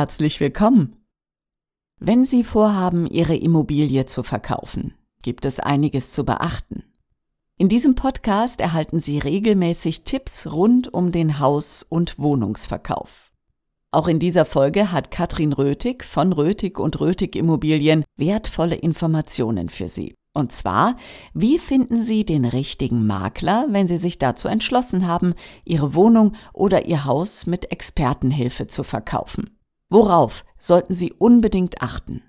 Herzlich willkommen. Wenn Sie vorhaben, Ihre Immobilie zu verkaufen, gibt es einiges zu beachten. In diesem Podcast erhalten Sie regelmäßig Tipps rund um den Haus- und Wohnungsverkauf. Auch in dieser Folge hat Katrin Rötig von Rötig und Rötig Immobilien wertvolle Informationen für Sie. Und zwar, wie finden Sie den richtigen Makler, wenn Sie sich dazu entschlossen haben, Ihre Wohnung oder Ihr Haus mit Expertenhilfe zu verkaufen? Worauf sollten Sie unbedingt achten?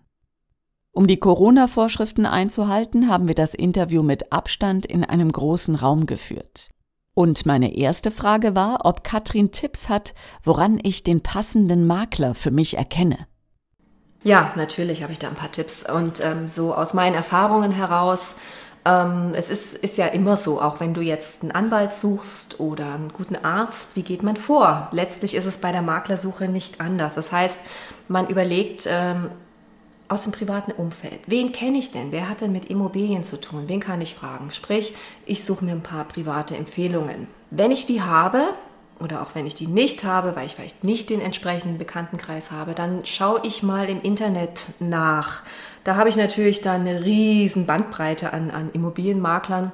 Um die Corona-Vorschriften einzuhalten, haben wir das Interview mit Abstand in einem großen Raum geführt. Und meine erste Frage war, ob Katrin Tipps hat, woran ich den passenden Makler für mich erkenne. Ja, natürlich habe ich da ein paar Tipps. Und ähm, so aus meinen Erfahrungen heraus, ähm, es ist, ist ja immer so, auch wenn du jetzt einen Anwalt suchst oder einen guten Arzt, wie geht man vor? Letztlich ist es bei der Maklersuche nicht anders. Das heißt, man überlegt ähm, aus dem privaten Umfeld, wen kenne ich denn? Wer hat denn mit Immobilien zu tun? Wen kann ich fragen? Sprich, ich suche mir ein paar private Empfehlungen. Wenn ich die habe, oder auch wenn ich die nicht habe, weil ich vielleicht nicht den entsprechenden Bekanntenkreis habe, dann schaue ich mal im Internet nach. Da habe ich natürlich dann eine riesen Bandbreite an, an Immobilienmaklern,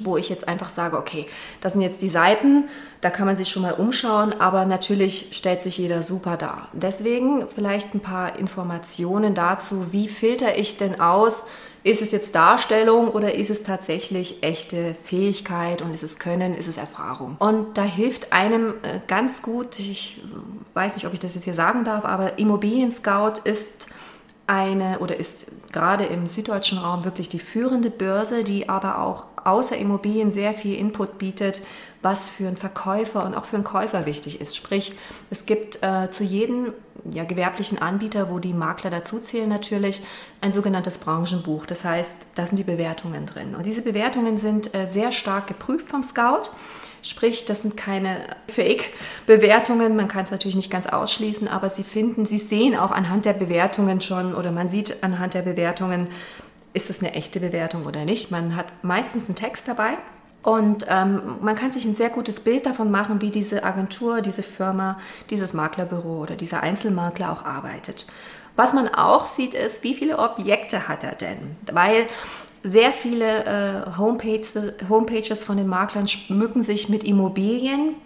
wo ich jetzt einfach sage, okay, das sind jetzt die Seiten, da kann man sich schon mal umschauen, aber natürlich stellt sich jeder super dar. Deswegen vielleicht ein paar Informationen dazu, wie filter ich denn aus, ist es jetzt Darstellung oder ist es tatsächlich echte Fähigkeit und ist es Können, ist es Erfahrung? Und da hilft einem äh, ganz gut, ich weiß nicht, ob ich das jetzt hier sagen darf, aber Immobilien Scout ist eine oder ist gerade im süddeutschen Raum wirklich die führende Börse, die aber auch außer Immobilien sehr viel Input bietet, was für einen Verkäufer und auch für einen Käufer wichtig ist. Sprich, es gibt äh, zu jedem ja, gewerblichen Anbieter, wo die Makler dazuzählen natürlich, ein sogenanntes Branchenbuch. Das heißt, da sind die Bewertungen drin. Und diese Bewertungen sind äh, sehr stark geprüft vom Scout. Sprich, das sind keine Fake-Bewertungen. Man kann es natürlich nicht ganz ausschließen, aber Sie finden, Sie sehen auch anhand der Bewertungen schon oder man sieht anhand der Bewertungen, ist das eine echte Bewertung oder nicht. Man hat meistens einen Text dabei und ähm, man kann sich ein sehr gutes Bild davon machen, wie diese Agentur, diese Firma, dieses Maklerbüro oder dieser Einzelmakler auch arbeitet. Was man auch sieht, ist, wie viele Objekte hat er denn? Weil sehr viele äh, Homepages, Homepages von den Maklern schmücken sich mit Immobilien,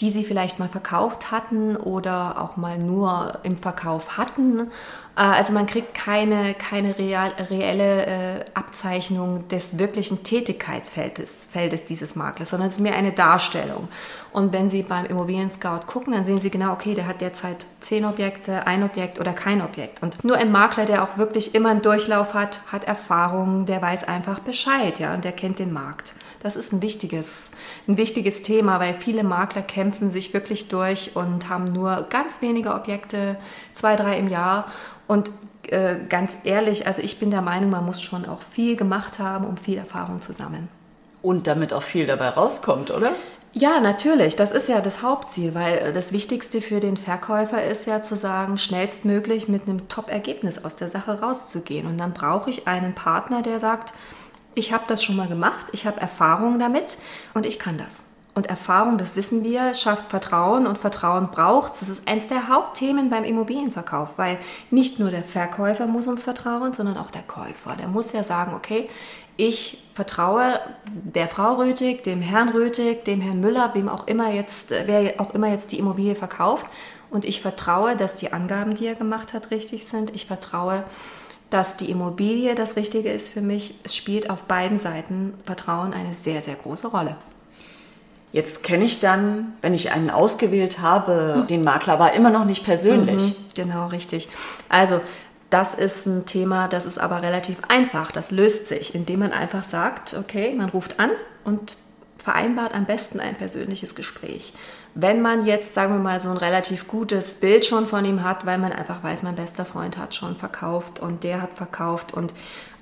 die sie vielleicht mal verkauft hatten oder auch mal nur im Verkauf hatten. Äh, also man kriegt keine, keine real, reelle äh, Abzeichnung des wirklichen Tätigkeitsfeldes Feldes dieses Maklers, sondern es ist mehr eine Darstellung. Und wenn Sie beim Immobilien Scout gucken, dann sehen Sie genau, okay, der hat derzeit zehn Objekte, ein Objekt oder kein Objekt. Und nur ein Makler, der auch wirklich immer einen Durchlauf hat, hat Erfahrung, der weiß einfach Bescheid, ja, und der kennt den Markt. Das ist ein wichtiges, ein wichtiges Thema, weil viele Makler kämpfen sich wirklich durch und haben nur ganz wenige Objekte, zwei, drei im Jahr. Und äh, ganz ehrlich, also ich bin der Meinung, man muss schon auch viel gemacht haben, um viel Erfahrung zu sammeln. Und damit auch viel dabei rauskommt, oder? Ja, natürlich. Das ist ja das Hauptziel, weil das Wichtigste für den Verkäufer ist ja zu sagen, schnellstmöglich mit einem Top-Ergebnis aus der Sache rauszugehen. Und dann brauche ich einen Partner, der sagt, ich habe das schon mal gemacht, ich habe Erfahrung damit und ich kann das. Und Erfahrung, das wissen wir, schafft Vertrauen und Vertrauen braucht es. Das ist eines der Hauptthemen beim Immobilienverkauf, weil nicht nur der Verkäufer muss uns vertrauen, sondern auch der Käufer. Der muss ja sagen, okay, ich vertraue der Frau Rötig, dem Herrn Rötig, dem Herrn Müller, wem auch immer jetzt, wer auch immer jetzt die Immobilie verkauft. Und ich vertraue, dass die Angaben, die er gemacht hat, richtig sind. Ich vertraue, dass die Immobilie das Richtige ist für mich. Es spielt auf beiden Seiten Vertrauen eine sehr, sehr große Rolle. Jetzt kenne ich dann, wenn ich einen ausgewählt habe, mhm. den Makler aber immer noch nicht persönlich. Mhm, genau, richtig. Also das ist ein Thema, das ist aber relativ einfach. Das löst sich, indem man einfach sagt, okay, man ruft an und vereinbart am besten ein persönliches Gespräch. Wenn man jetzt, sagen wir mal, so ein relativ gutes Bild schon von ihm hat, weil man einfach weiß, mein bester Freund hat schon verkauft und der hat verkauft und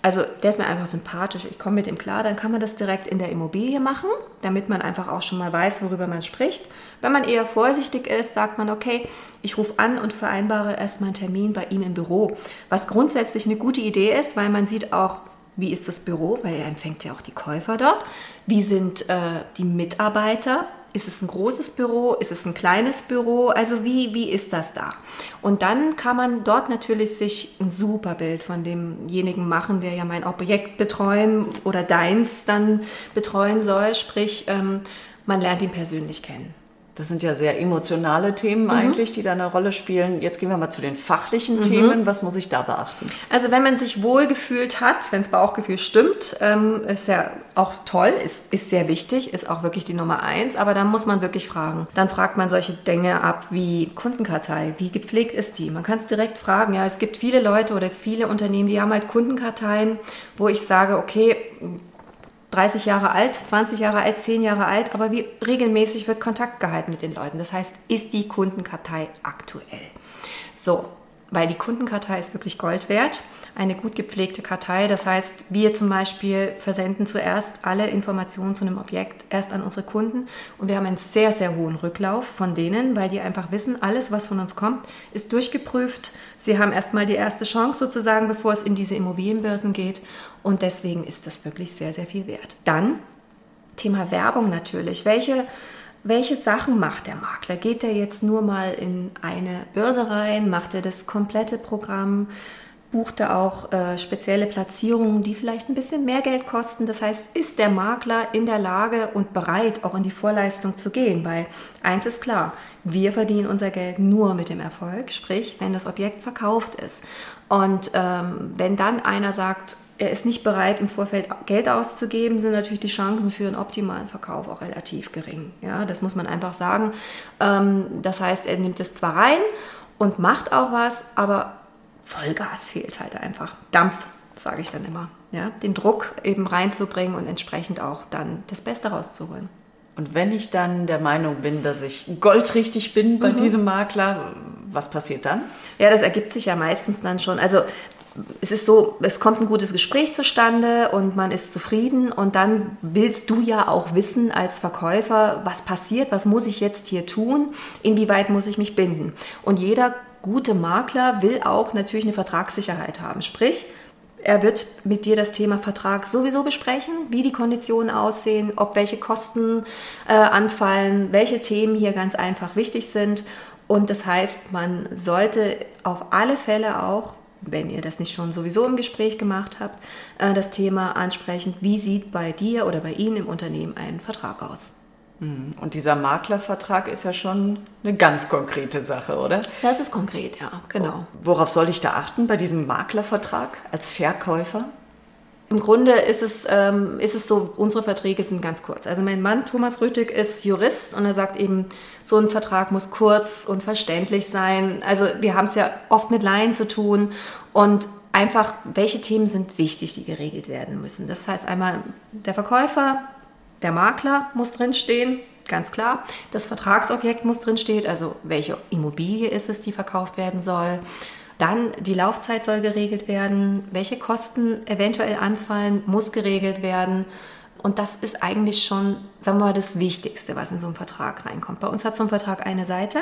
also der ist mir einfach sympathisch, ich komme mit ihm klar, dann kann man das direkt in der Immobilie machen, damit man einfach auch schon mal weiß, worüber man spricht. Wenn man eher vorsichtig ist, sagt man, okay, ich rufe an und vereinbare erstmal einen Termin bei ihm im Büro, was grundsätzlich eine gute Idee ist, weil man sieht auch, wie ist das Büro, weil er empfängt ja auch die Käufer dort, wie sind äh, die Mitarbeiter, Ist es ein großes Büro? Ist es ein kleines Büro? Also wie, wie ist das da? Und dann kann man dort natürlich sich ein super Bild von demjenigen machen, der ja mein Objekt betreuen oder deins dann betreuen soll. Sprich, ähm, man lernt ihn persönlich kennen. Das sind ja sehr emotionale Themen mhm. eigentlich, die da eine Rolle spielen. Jetzt gehen wir mal zu den fachlichen mhm. Themen. Was muss ich da beachten? Also wenn man sich wohl gefühlt hat, wenn das Bauchgefühl stimmt, ähm, ist ja auch toll, ist, ist sehr wichtig, ist auch wirklich die Nummer eins. Aber dann muss man wirklich fragen. Dann fragt man solche Dinge ab wie Kundenkartei, wie gepflegt ist die? Man kann es direkt fragen. Ja, es gibt viele Leute oder viele Unternehmen, die haben halt Kundenkarteien, wo ich sage, okay, 30 Jahre alt, 20 Jahre alt, 10 Jahre alt, aber wie regelmäßig wird Kontakt gehalten mit den Leuten? Das heißt, ist die Kundenkartei aktuell? So, weil die Kundenkartei ist wirklich Gold wert eine gut gepflegte Kartei. Das heißt, wir zum Beispiel versenden zuerst alle Informationen zu einem Objekt erst an unsere Kunden und wir haben einen sehr, sehr hohen Rücklauf von denen, weil die einfach wissen, alles, was von uns kommt, ist durchgeprüft. Sie haben erstmal die erste Chance sozusagen, bevor es in diese Immobilienbörsen geht und deswegen ist das wirklich sehr, sehr viel wert. Dann Thema Werbung natürlich. Welche welche Sachen macht der Makler? Geht er jetzt nur mal in eine Börse rein? Macht er das komplette Programm? buchte auch äh, spezielle Platzierungen, die vielleicht ein bisschen mehr Geld kosten. Das heißt, ist der Makler in der Lage und bereit, auch in die Vorleistung zu gehen? Weil eins ist klar, wir verdienen unser Geld nur mit dem Erfolg, sprich, wenn das Objekt verkauft ist. Und ähm, wenn dann einer sagt, er ist nicht bereit, im Vorfeld Geld auszugeben, sind natürlich die Chancen für einen optimalen Verkauf auch relativ gering. Ja, das muss man einfach sagen. Ähm, das heißt, er nimmt es zwar rein und macht auch was, aber Vollgas fehlt halt einfach. Dampf, sage ich dann immer. Ja? Den Druck eben reinzubringen und entsprechend auch dann das Beste rauszuholen. Und wenn ich dann der Meinung bin, dass ich goldrichtig bin bei mhm. diesem Makler, was passiert dann? Ja, das ergibt sich ja meistens dann schon. Also es ist so, es kommt ein gutes Gespräch zustande und man ist zufrieden und dann willst du ja auch wissen als Verkäufer, was passiert, was muss ich jetzt hier tun, inwieweit muss ich mich binden. Und jeder gute Makler will auch natürlich eine Vertragssicherheit haben. Sprich, er wird mit dir das Thema Vertrag sowieso besprechen, wie die Konditionen aussehen, ob welche Kosten äh, anfallen, welche Themen hier ganz einfach wichtig sind. Und das heißt, man sollte auf alle Fälle auch, wenn ihr das nicht schon sowieso im Gespräch gemacht habt, äh, das Thema ansprechen, wie sieht bei dir oder bei Ihnen im Unternehmen ein Vertrag aus. Mhm. Und dieser Maklervertrag ist ja schon eine ganz konkrete Sache, oder? Das ist konkret, ja, genau. Worauf soll ich da achten bei diesem Maklervertrag als Verkäufer? Im Grunde ist es, ähm, ist es so, unsere Verträge sind ganz kurz. Also mein Mann Thomas Rüttig ist Jurist und er sagt eben, so ein Vertrag muss kurz und verständlich sein. Also wir haben es ja oft mit Laien zu tun und einfach, welche Themen sind wichtig, die geregelt werden müssen. Das heißt einmal der Verkäufer, der Makler muss drinstehen, ganz klar. Das Vertragsobjekt muss drinstehen, also welche Immobilie ist es, die verkauft werden soll. Dann die Laufzeit soll geregelt werden, welche Kosten eventuell anfallen, muss geregelt werden. Und das ist eigentlich schon, sagen wir mal, das Wichtigste, was in so einen Vertrag reinkommt. Bei uns hat so ein Vertrag eine Seite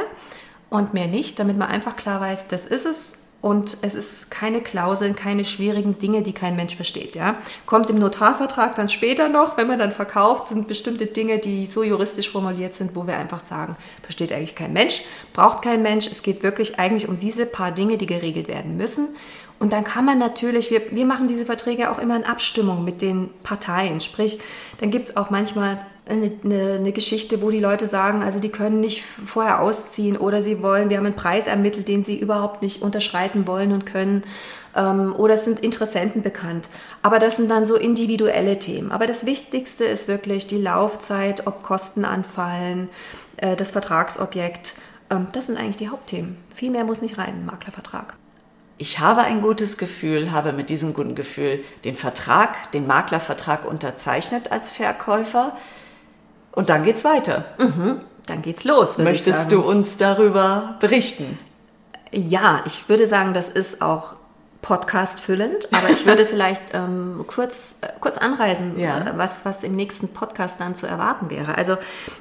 und mehr nicht, damit man einfach klar weiß, das ist es, und es ist keine Klauseln, keine schwierigen Dinge, die kein Mensch versteht. Ja? Kommt im Notarvertrag dann später noch, wenn man dann verkauft, sind bestimmte Dinge, die so juristisch formuliert sind, wo wir einfach sagen, versteht eigentlich kein Mensch, braucht kein Mensch. Es geht wirklich eigentlich um diese paar Dinge, die geregelt werden müssen. Und dann kann man natürlich, wir, wir machen diese Verträge auch immer in Abstimmung mit den Parteien. Sprich, dann gibt es auch manchmal eine, eine, eine, Geschichte, wo die Leute sagen, also die können nicht vorher ausziehen oder sie wollen, wir haben einen Preis ermittelt, den sie überhaupt nicht unterschreiten wollen und können. Ähm, oder es sind Interessenten bekannt. Aber das sind dann so individuelle Themen. Aber das Wichtigste ist wirklich die Laufzeit, ob Kosten anfallen, äh, das Vertragsobjekt. Ähm, das sind eigentlich die Hauptthemen. Viel mehr muss nicht rein, Maklervertrag. Ich habe ein gutes Gefühl, habe mit diesem guten Gefühl den Vertrag, den Maklervertrag unterzeichnet als Verkäufer. Und dann geht's weiter. Mhm. Dann geht's los. Möchtest du uns darüber berichten? Ja, ich würde sagen, das ist auch Podcast füllend, aber ich würde vielleicht ähm, kurz, äh, kurz anreisen, ja. was, was im nächsten Podcast dann zu erwarten wäre. Also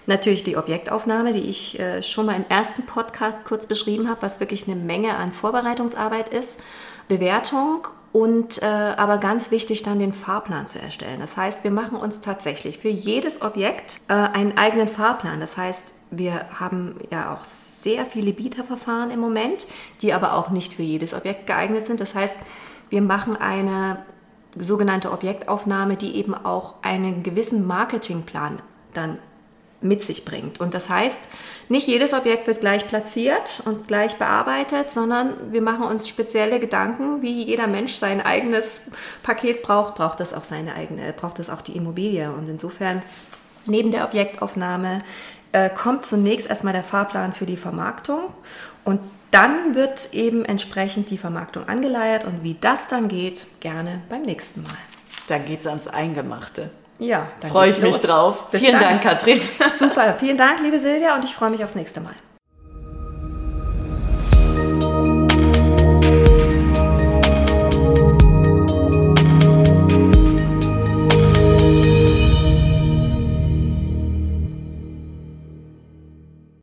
natürlich die Objektaufnahme, die ich äh, schon mal im ersten Podcast kurz beschrieben habe, was wirklich eine Menge an Vorbereitungsarbeit ist. Bewertung und äh, aber ganz wichtig dann den Fahrplan zu erstellen. Das heißt, wir machen uns tatsächlich für jedes Objekt äh, einen eigenen Fahrplan. Das heißt, wir haben ja auch sehr viele Bieterverfahren im Moment, die aber auch nicht für jedes Objekt geeignet sind. Das heißt, wir machen eine sogenannte Objektaufnahme, die eben auch einen gewissen Marketingplan dann mit sich bringt. Und das heißt, nicht jedes Objekt wird gleich platziert und gleich bearbeitet, sondern wir machen uns spezielle Gedanken, wie jeder Mensch sein eigenes Paket braucht, braucht das auch seine eigene, braucht das auch die Immobilie. Und insofern, neben der Objektaufnahme äh, kommt zunächst erstmal der Fahrplan für die Vermarktung und dann wird eben entsprechend die Vermarktung angeleiert und wie das dann geht, gerne beim nächsten Mal. Dann geht es ans Eingemachte. Ja, freue ich mich los. drauf. Bis vielen dann. Dank, Katrin. Super, vielen Dank, liebe Silvia, und ich freue mich aufs nächste Mal.